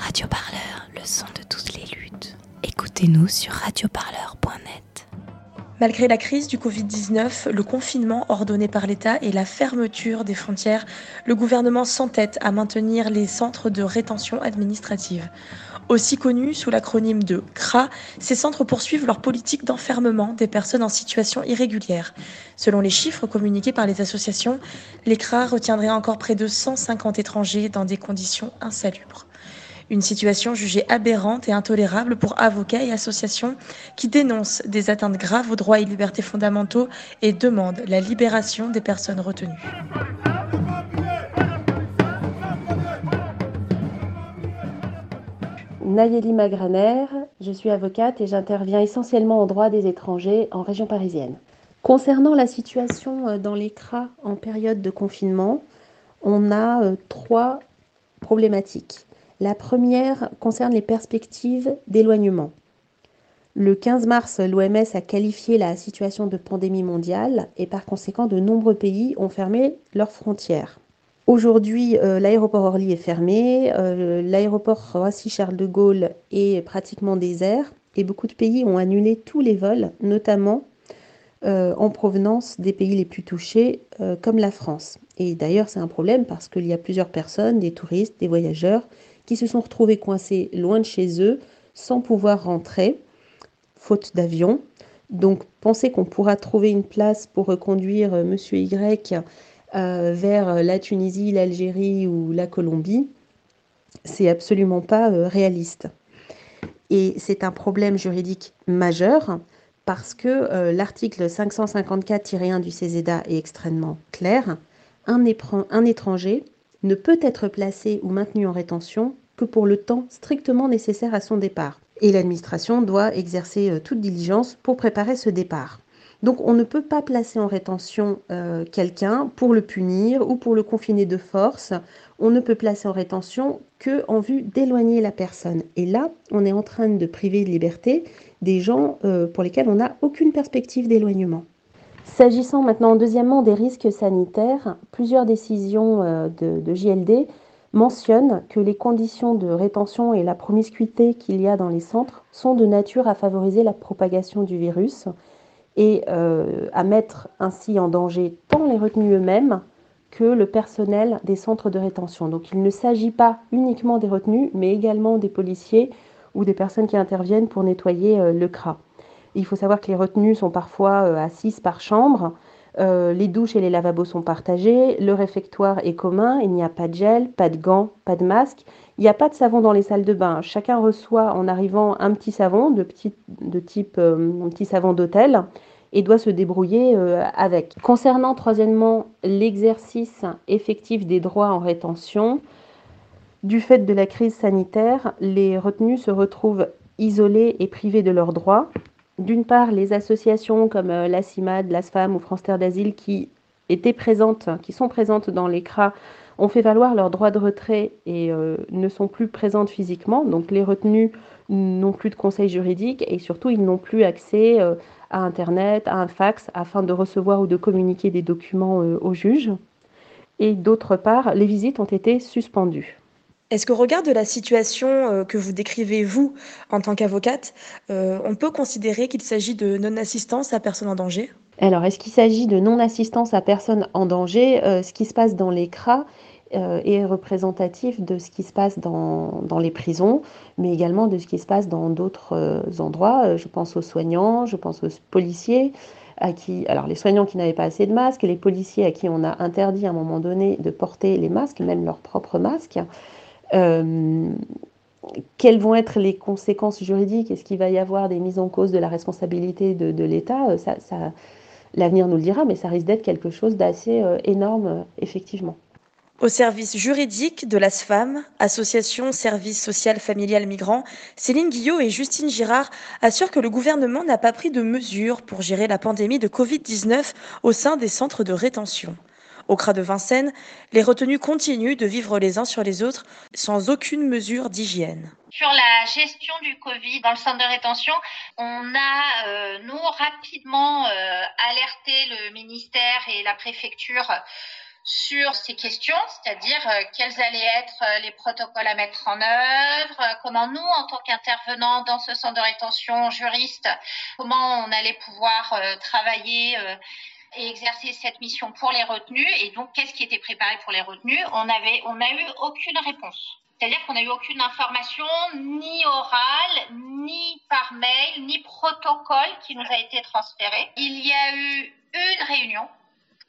Radio Parleur, le son de toutes les luttes. Écoutez-nous sur radioparleur.net. Malgré la crise du Covid-19, le confinement ordonné par l'État et la fermeture des frontières, le gouvernement s'entête à maintenir les centres de rétention administrative. Aussi connus sous l'acronyme de CRA, ces centres poursuivent leur politique d'enfermement des personnes en situation irrégulière. Selon les chiffres communiqués par les associations, les CRA retiendraient encore près de 150 étrangers dans des conditions insalubres. Une situation jugée aberrante et intolérable pour avocats et associations qui dénoncent des atteintes graves aux droits et libertés fondamentaux et demandent la libération des personnes retenues. Nayeli Magraner, je suis avocate et j'interviens essentiellement en droit des étrangers en région parisienne. Concernant la situation euh, dans les CRA en période de confinement, on a euh, trois problématiques. La première concerne les perspectives d'éloignement. Le 15 mars, l'OMS a qualifié la situation de pandémie mondiale et par conséquent, de nombreux pays ont fermé leurs frontières. Aujourd'hui, euh, l'aéroport Orly est fermé, euh, l'aéroport Roissy-Charles de Gaulle est pratiquement désert et beaucoup de pays ont annulé tous les vols, notamment euh, en provenance des pays les plus touchés, comme la France. Et d'ailleurs, c'est un problème parce qu'il y a plusieurs personnes, des touristes, des voyageurs, qui se sont retrouvés coincés loin de chez eux sans pouvoir rentrer, faute d'avion. Donc penser qu'on pourra trouver une place pour reconduire euh, Monsieur Y euh, vers la Tunisie, l'Algérie ou la Colombie, c'est absolument pas euh, réaliste. Et c'est un problème juridique majeur parce que l'article 554-1 du CESEDA est extrêmement clair. Un, un étranger ne peut être placé ou maintenu en rétention pour le temps strictement nécessaire à son départ. Et l'administration doit exercer euh, toute diligence pour préparer ce départ. Donc on ne peut pas placer en rétention euh, quelqu'un pour le punir ou pour le confiner de force. On ne peut placer en rétention que en vue d'éloigner la personne. Et là, on est en train de priver de liberté des gens euh, pour lesquels on n'a aucune perspective d'éloignement. S'agissant maintenant deuxièmement des risques sanitaires, plusieurs décisions de, JLD mentionnent que les conditions de rétention et la promiscuité qu'il y a dans les centres sont de nature à favoriser la propagation du virus et euh, à mettre ainsi en danger tant les retenus eux-mêmes que le personnel des centres de rétention. Donc il ne s'agit pas uniquement des retenus, mais également des policiers ou des personnes qui interviennent pour nettoyer euh, le CRA. Il faut savoir que les retenus sont parfois euh, à 6 par chambre, euh, les douches et les lavabos sont partagés, le réfectoire est commun, il n'y a pas de gel, pas de gants, pas de masque, il n'y a pas de savon dans les salles de bain. Chacun reçoit en arrivant un petit savon de, type euh, petit savon d'hôtel et doit se débrouiller euh, avec. Concernant troisièmement l'exercice effectif des droits en rétention, du fait de la crise sanitaire, les retenus se retrouvent isolés et privés de leurs droits d'une part, les associations comme euh, la CIMAD, l'ASFAM ou France Terre d'Asile qui étaient présentes, qui sont présentes dans l'écran, ont fait valoir leur droit de retrait et euh, ne sont plus présentes physiquement. Donc les retenus n'ont plus de conseil juridique et surtout ils n'ont plus accès euh, à Internet, à un fax afin de recevoir ou de communiquer des documents au juge. Et d'autre part, les visites ont été suspendues. Est-ce qu'au regard de la situation euh, que vous décrivez, vous, en tant qu'avocate, euh, on peut considérer qu'il s'agit de non-assistance à personne en danger? Alors, est-ce qu'il s'agit de non-assistance à personne en danger? Euh, Ce qui se passe dans les CRA est représentatif de ce qui se passe dans, dans, les prisons, mais également de ce qui se passe dans d'autres endroits. Je pense aux soignants, je pense aux policiers. À qui, alors les soignants qui n'avaient pas assez de masques, les policiers à qui on a interdit à un moment donné de porter les masques, même leurs propres masques. Euh, quelles vont être les conséquences juridiques? Est-ce qu'il va y avoir des mises en cause de la responsabilité de, l'État? Euh, ça, L'avenir nous le dira, mais ça risque d'être quelque chose d'assez euh, énorme, effectivement. Au service juridique de l'ASFAM, Association Service Social Familial Migrant, Céline Guillot et Justine Girard assurent que le gouvernement n'a pas pris de mesures pour gérer la pandémie de Covid-19 au sein des centres de rétention. Au CRA de Vincennes, les retenus continuent de vivre les uns sur les autres sans aucune mesure d'hygiène. Sur la gestion du Covid dans le centre de rétention, on a, euh, nous, rapidement euh, alerté le ministère et la préfecture sur ces questions, c'est-à-dire euh, quels allaient être les protocoles à mettre en œuvre, comment nous, en tant qu'intervenants dans ce centre de rétention juriste, comment on allait pouvoir travailler et exercer cette mission pour les retenus et donc qu'est-ce qui était préparé pour les retenus On avait, on n'a eu aucune réponse. C'est-à-dire qu'on n'a eu aucune information, ni orale, ni par mail, ni protocole qui nous a été transféré. Il y a eu une réunion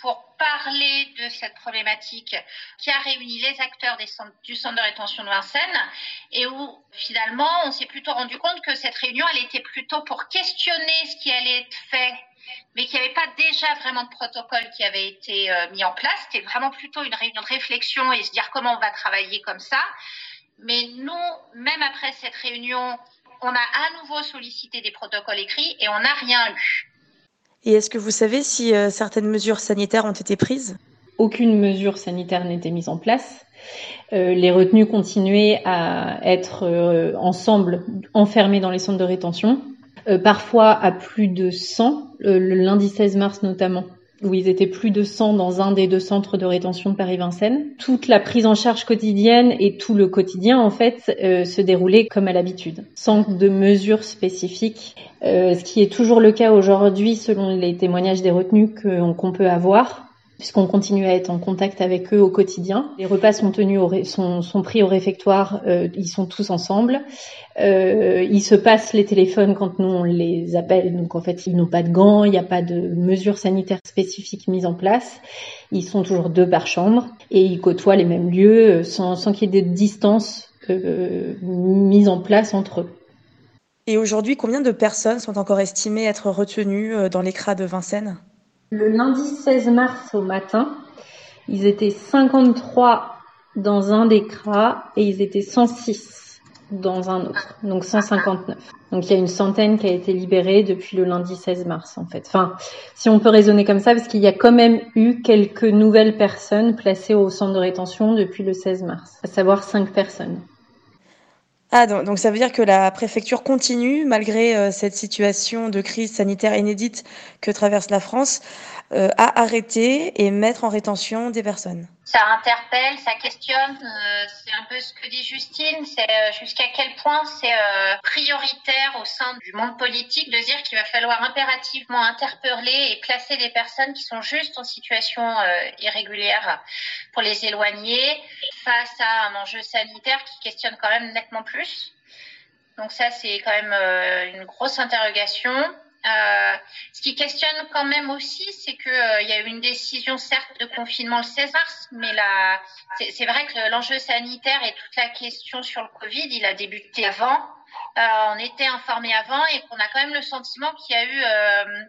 pour parler de cette problématique qui a réuni les acteurs du centre de rétention de Vincennes et où finalement on s'est plutôt rendu compte que cette réunion elle était plutôt pour questionner ce qui allait être fait mais qu'il n'y avait pas déjà vraiment de protocole qui avait été euh, mis en place. C'était vraiment plutôt une réunion de réflexion et se dire comment on va travailler comme ça. Mais nous, même après cette réunion, on a à nouveau sollicité des protocoles écrits et on n'a rien eu. Et est-ce que vous savez si euh, certaines mesures sanitaires ont été prises? Aucune mesure sanitaire n'était mise en place. Euh, les retenus continuaient à être euh, ensemble enfermés dans les centres de rétention, parfois à plus de 100, le lundi 16 mars notamment où ils étaient plus de 100 dans un des deux centres de rétention de Paris-Vincennes. Toute la prise en charge quotidienne et tout le quotidien, en fait, euh, se déroulait comme à l'habitude, sans de mesures spécifiques, euh, ce qui est toujours le cas aujourd'hui selon les témoignages des retenus qu'on peut avoir puisqu'on continue à être en contact avec eux au quotidien. Les repas sont tenus, sont, pris au réfectoire, euh, ils sont tous ensemble. Euh, ils se passent les téléphones quand nous on les appelle, donc en fait ils n'ont pas de gants, il n'y a pas de mesures sanitaires spécifiques mises en place. Ils sont toujours deux par chambre et ils côtoient les mêmes lieux euh, sans, qu'il y ait de distance euh, mise en place entre eux. Et aujourd'hui, combien de personnes sont encore estimées être retenues dans l'écras de Vincennes? Le lundi 16 mars au matin, ils étaient 53 dans un des cras et ils étaient 106 dans un autre, donc 159. Donc il y a une centaine qui a été libérée depuis le lundi 16 mars en fait. Enfin, si on peut raisonner comme ça, parce qu'il y a quand même eu quelques nouvelles personnes placées au centre de rétention depuis le 16 mars, à savoir 5 personnes. Ah, donc, ça veut dire que la préfecture continue, malgré euh, cette situation de crise sanitaire inédite que traverse la France, euh, à arrêter et mettre en rétention des personnes. Ça interpelle, ça questionne. Euh, c'est un peu ce que dit Justine. C'est euh, jusqu'à quel point c'est euh, prioritaire au sein du monde politique de dire qu'il va falloir impérativement interpeller et placer des personnes qui sont juste en situation irrégulière pour les éloigner face à un enjeu sanitaire qui questionne quand même nettement plus. Donc ça, c'est quand même une grosse interrogation. Euh, ce qui questionne quand même aussi, c'est qu'il euh, y a eu une décision certes de confinement le 16 mars, mais là, c'est vrai que l'enjeu sanitaire et toute la question sur le Covid, il a débuté avant. Euh, on était informé avant et qu'on a quand même le sentiment qu'il y a eu euh,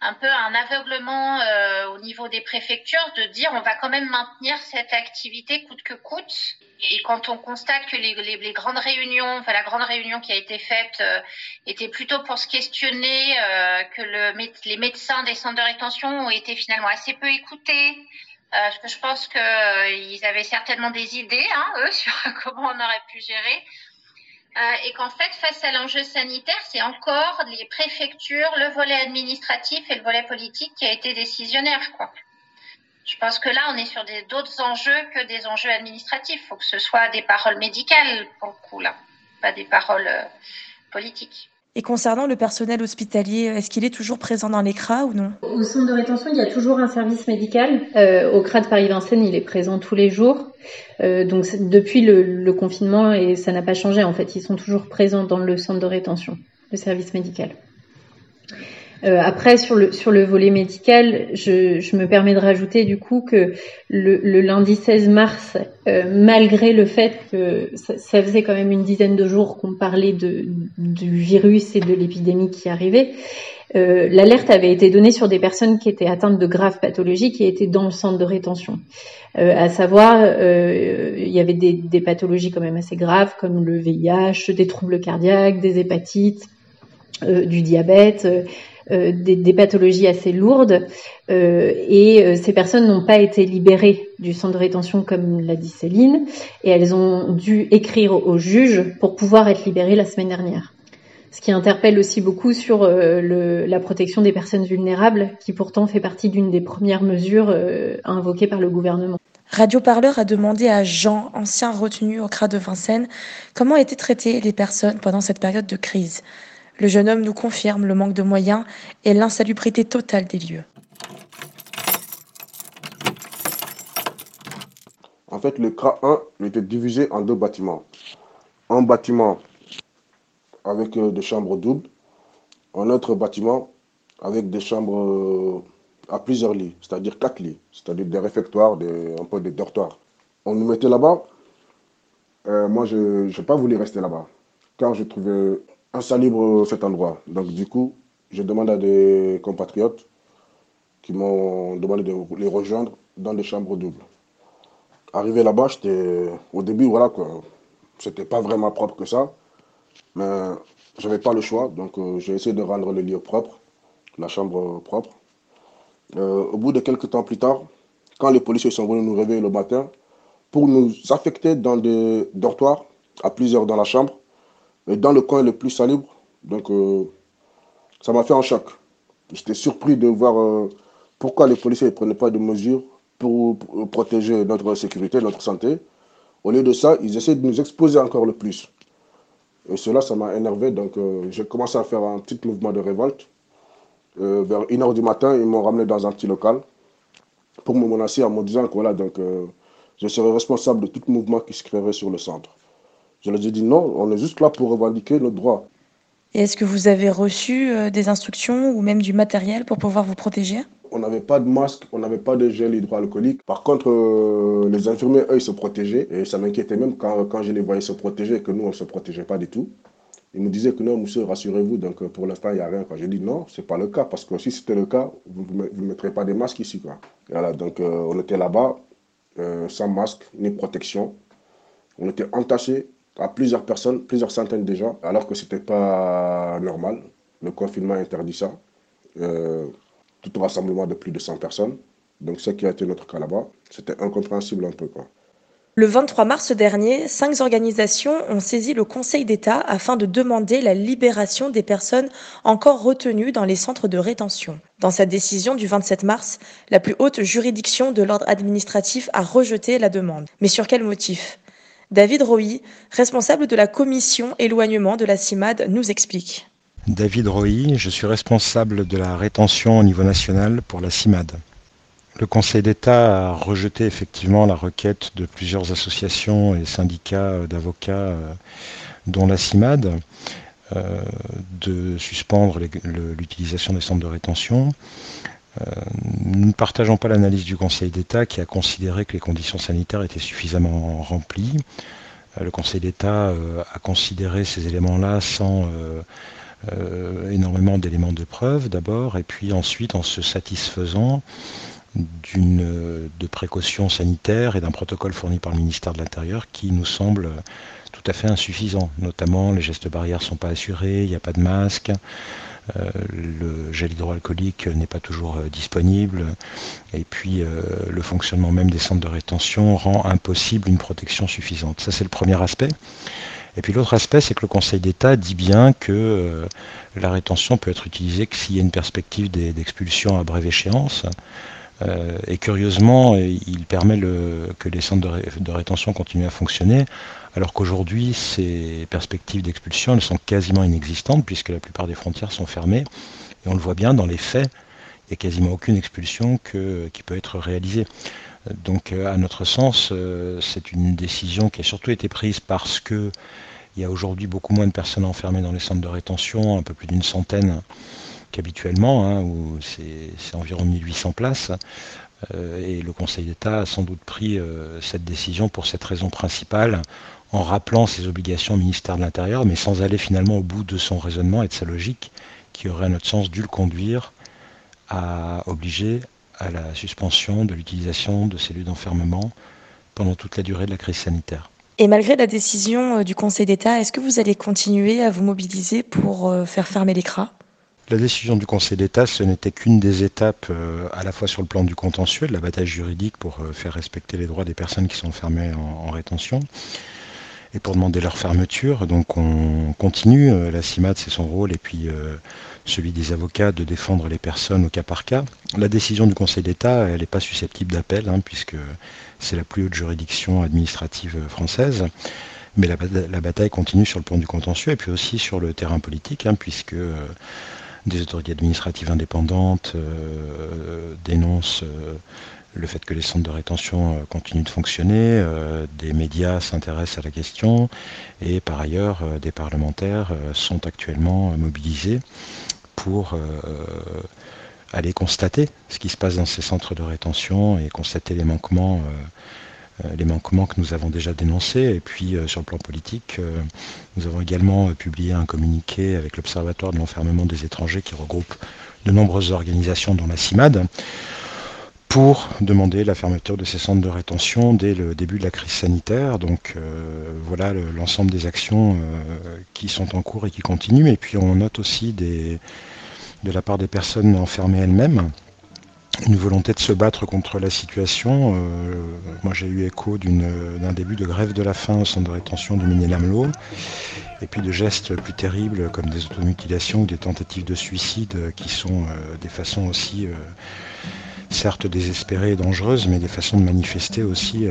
un peu un aveuglement euh, au niveau des préfectures de dire on va quand même maintenir cette activité coûte que coûte. Et quand on constate que les, les, les grandes réunions, enfin la grande réunion qui a été faite euh, était plutôt pour se questionner, euh, que le, les médecins des centres de rétention ont été finalement assez peu écoutés. parce que je pense qu'ils avaient certainement des idées, hein, eux, sur comment on aurait pu gérer. Euh, et qu'en fait, face à l'enjeu sanitaire, c'est encore les préfectures, le volet administratif et le volet politique qui a été décisionnaire. Quoi. Je pense que là, on est sur d'autres enjeux que des enjeux administratifs. Il faut que ce soit des paroles médicales pour le coup, là, pas des paroles euh, politiques. Et concernant le personnel hospitalier, est-ce qu'il est toujours présent dans les CRA ou non? Au centre de rétention, il y a toujours un service médical. Euh, au CRA de Paris-Vincennes, il est présent tous les jours. Euh, donc depuis le, le, confinement, et ça n'a pas changé en fait, ils sont toujours présents dans le centre de rétention, le service médical. Euh, après, sur le, sur le volet médical, je, je, me permets de rajouter du coup que le, le lundi 16 mars, euh, malgré le fait que ça, ça, faisait quand même une dizaine de jours qu'on parlait de, du virus et de l'épidémie qui arrivait, euh, l'alerte avait été donnée sur des personnes qui étaient atteintes de graves pathologies qui étaient dans le centre de rétention. Euh, à savoir, euh, il y avait des, des pathologies quand même assez graves comme le VIH, des troubles cardiaques, des hépatites, euh, du diabète, euh, des, des, pathologies assez lourdes euh, et euh, ces personnes n'ont pas été libérées du centre de rétention comme l'a dit Céline et elles ont dû écrire au juge pour pouvoir être libérées la semaine dernière. Ce qui interpelle aussi beaucoup sur le, la protection des personnes vulnérables, qui pourtant fait partie d'une des premières mesures invoquées par le gouvernement. Radio Parleur a demandé à Jean, ancien retenu au CRA de Vincennes, comment étaient traitées les personnes pendant cette période de crise. Le jeune homme nous confirme le manque de moyens et l'insalubrité totale des lieux. En fait, le CRA 1 était divisé en deux bâtiments. Un bâtiment avec euh, des chambres doubles, un autre bâtiment avec des chambres euh, à plusieurs lits, c'est-à-dire quatre lits, c'est-à-dire des réfectoires, un peu des dortoirs. On nous mettait là-bas. Euh, moi, je n'ai pas voulu rester là-bas, car je trouvais insalubre cet endroit. Donc, du coup, je demande à des compatriotes qui m'ont demandé de les rejoindre dans des chambres doubles. Arrivé là-bas. Au début, voilà quoi. C'était pas vraiment propre que ça. Mais j'avais pas le choix. Donc, euh, j'ai essayé de rendre le lieu propre, la chambre propre. Euh, au bout de quelques temps plus tard, quand les policiers sont venus nous réveiller le matin pour nous affecter dans des dortoirs, à plusieurs dans la chambre, dans le coin le plus salubre. Donc, euh, ça m'a fait un choc. J'étais surpris de voir euh, pourquoi les policiers ne prenaient pas de mesures pour, protéger notre sécurité, notre santé. Au lieu de ça, ils essaient de nous exposer encore le plus. Et cela, ça m'a énervé. Donc, j'ai commencé à faire un petit mouvement de révolte. Euh, vers 1h du matin, ils m'ont ramené dans un petit local pour me menacer en me disant que voilà, donc, euh, je serais responsable de tout mouvement qui se créerait sur le centre. Je leur ai dit non, on est juste là pour revendiquer nos droits. Et est-ce que vous avez reçu euh, des instructions ou même du matériel pour pouvoir vous protéger? On n'avait pas de masque, on n'avait pas de gel hydroalcoolique. Par contre, les infirmiers, eux, ils se protégeaient. Et ça m'inquiétait même quand, quand je les voyais se protéger, que nous, on ne se protégeait pas du tout. Il me disait que non, monsieur, rassurez-vous, donc euh, pour l'instant, il n'y a rien. J'ai dit non, ce n'est pas le cas, parce que si c'était le cas, vous ne mettrez pas des masques ici. Quoi. Voilà, donc euh, on était là-bas, euh, sans masque ni protection. On était entassés à plusieurs personnes, plusieurs centaines déjà, alors que ce n'était pas normal. Le confinement interdit ça. tout rassemblement de plus de 100 personnes. Donc, ce qui a été notre cas là-bas, c'était incompréhensible un peu. Quoi. Le 23 mars dernier, cinq organisations ont saisi le Conseil d'État afin de demander la libération des personnes encore retenues dans les centres de rétention. Dans sa décision du 27 mars, la plus haute juridiction de l'ordre administratif a rejeté la demande. Mais sur quel motif? David Roy, responsable de la commission éloignement de la CIMAD, nous explique. David Roy, je suis responsable de la rétention au niveau national pour la CIMAD. Le Conseil d'État a rejeté effectivement la requête de plusieurs associations et syndicats d'avocats, euh, dont la CIMAD, euh, de suspendre l'utilisation des centres de rétention. Euh, nous ne partageons pas l'analyse du Conseil d'État qui a considéré que les conditions sanitaires étaient suffisamment remplies. Le Conseil d'État a considéré ces éléments-là sans énormément d'éléments de preuve d'abord, et puis ensuite en se satisfaisant de précautions sanitaires et d'un protocole fourni par le ministère de l'Intérieur qui nous semble tout à fait insuffisant. Notamment, les gestes barrières ne sont pas assurés, il n'y a pas de masque, euh, le gel hydroalcoolique n'est pas toujours euh, disponible, et puis euh, le fonctionnement même des centres de rétention rend impossible une protection suffisante. Ça, c'est le premier aspect. Et puis l'autre aspect, c'est que le Conseil d'État dit bien que la rétention peut être utilisée que s'il y a une perspective d'expulsion à brève échéance. Euh, et curieusement, il permet que les centres de, rétention continuent à fonctionner, alors qu'aujourd'hui, ces perspectives d'expulsion elles sont quasiment inexistantes, puisque la plupart des frontières sont fermées. Et on le voit bien dans les faits, il n'y a quasiment aucune expulsion qui peut être réalisée. Donc, euh, à notre sens, euh, c'est une décision qui a surtout été prise parce que il y a aujourd'hui beaucoup moins de personnes enfermées dans les centres de rétention, un peu plus d'une centaine qu'habituellement, hein, où c'est environ 1800 places. Euh, et le Conseil d'État a sans doute pris euh, cette décision pour cette raison principale, en rappelant ses obligations au ministère de l'Intérieur, mais sans aller finalement au bout de son raisonnement et de sa logique, qui aurait à notre sens dû le conduire à obliger à la suspension de l'utilisation de cellules d'enfermement pendant toute la durée de la crise sanitaire. Et malgré la décision euh, du Conseil d'État, est-ce que vous allez continuer à vous mobiliser pour faire fermer les CRA? La décision du Conseil d'État, ce n'était qu'une des étapes euh, à la fois sur le plan du contentieux, de la bataille juridique pour euh, faire respecter les droits des personnes qui sont fermées en, rétention, et pour demander leur fermeture. Donc on continue, la CIMAD c'est son rôle et puis celui des avocats de défendre les personnes au cas par cas. La décision du Conseil d'État, elle n'est pas susceptible d'appel, hein, puisque c'est la plus haute juridiction administrative française. Mais la, bataille continue sur le plan du contentieux et puis aussi sur le terrain politique, hein, puisque euh, des autorités administratives indépendantes euh, dénoncent euh, le fait que les centres de rétention continuent de fonctionner, des médias s'intéressent à la question et par ailleurs des parlementaires sont actuellement mobilisés pour aller constater ce qui se passe dans ces centres de rétention et constater les manquements euh, les manquements que nous avons déjà dénoncés. Et puis euh, sur le plan politique, euh, nous avons également publié un communiqué avec l'Observatoire de l'enfermement des étrangers qui regroupe de nombreuses organisations dont la CIMAD pour demander la fermeture de ces centres de rétention dès le début de la crise sanitaire. Donc voilà l'ensemble des actions qui sont en cours et qui continuent. Et puis on note aussi de la part des personnes enfermées elles-mêmes une volonté de se battre contre la situation. Euh, moi, j'ai eu écho d'un début de grève de la faim au centre de rétention du Méné-Lamelot, et puis de gestes plus terribles comme des automutilations ou des tentatives de suicide qui sont euh, des façons aussi, euh, certes désespérées et dangereuses, mais des façons de manifester aussi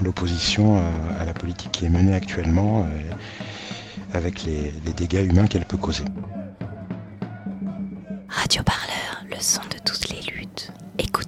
l'opposition à, la politique qui est menée actuellement avec les, les dégâts humains qu'elle peut causer. Radio Parleur, le son de toutes les.